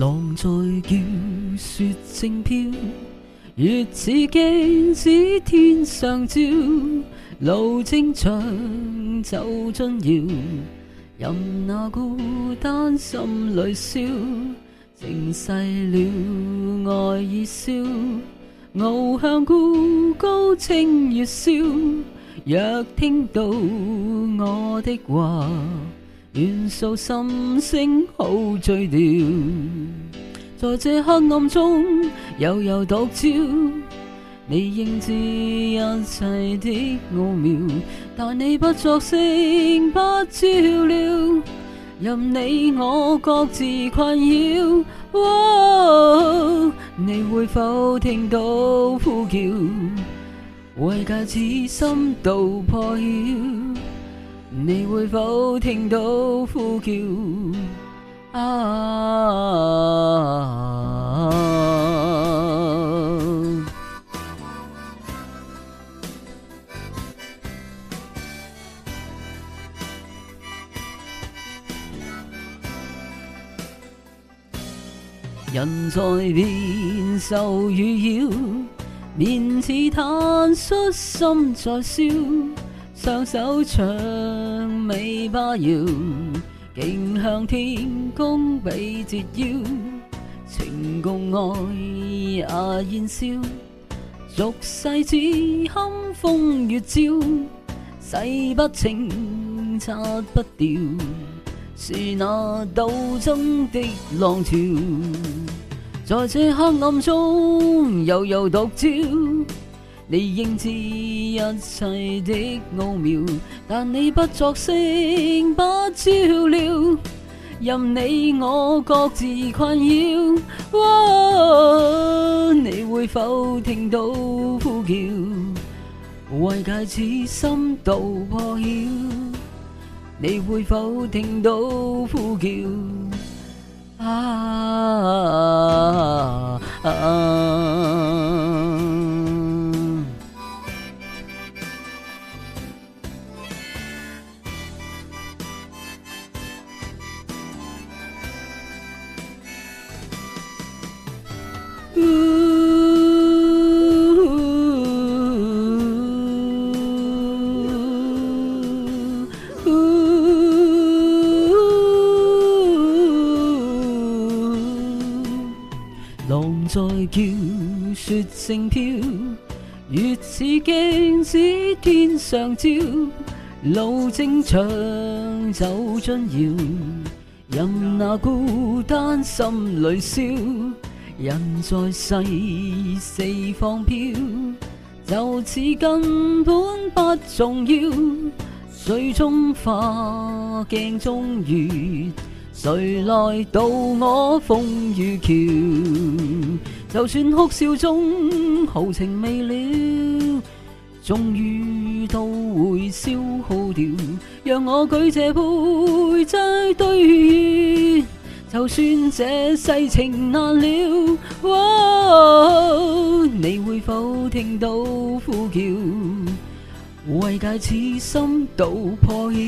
浪在叫，雪正飘，月似镜子天上照，路正长走进遥，任那孤单心里烧，情逝了爱已消，傲向故高清月宵，若听到我的话。愿诉心声好醉了，在这黑暗中悠悠独照，你应知一切的奥妙，但你不作声，不照料，任你我各自困扰。你会否听到呼叫？为戒此心道破晓。你会否听到呼叫？啊！人在变，受与扰，面似坦率，心在笑。双手长尾巴摇，径向天公比折腰，情共爱也燃烧，俗世只堪风月照，洗不清擦不掉，是那斗争的浪潮，在这黑暗中悠悠独照。你应知一切的奥妙，但你不作声，不照料，任你我各自困扰。你会否听到呼叫？为戒此心道破晓。你会否听到呼叫？啊！浪在叫，雪正飘，月似镜子天上照，路正长走进遥，任那孤单心里烧。人在世四方飘，就似根本不重要。水中花，镜中月，谁来渡我风雨桥？就算哭笑中豪情未了，终于都会消耗掉。让我举这杯再对月。就算这世情难了，你会否听到呼叫？为戒此心道破晓，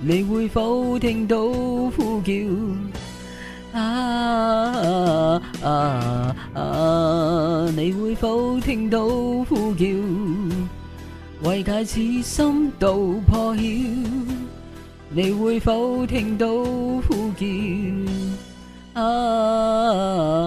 你会否听到呼叫？啊啊啊！你会否听到呼叫？为戒此心道破晓。你会否听到呼叫？啊！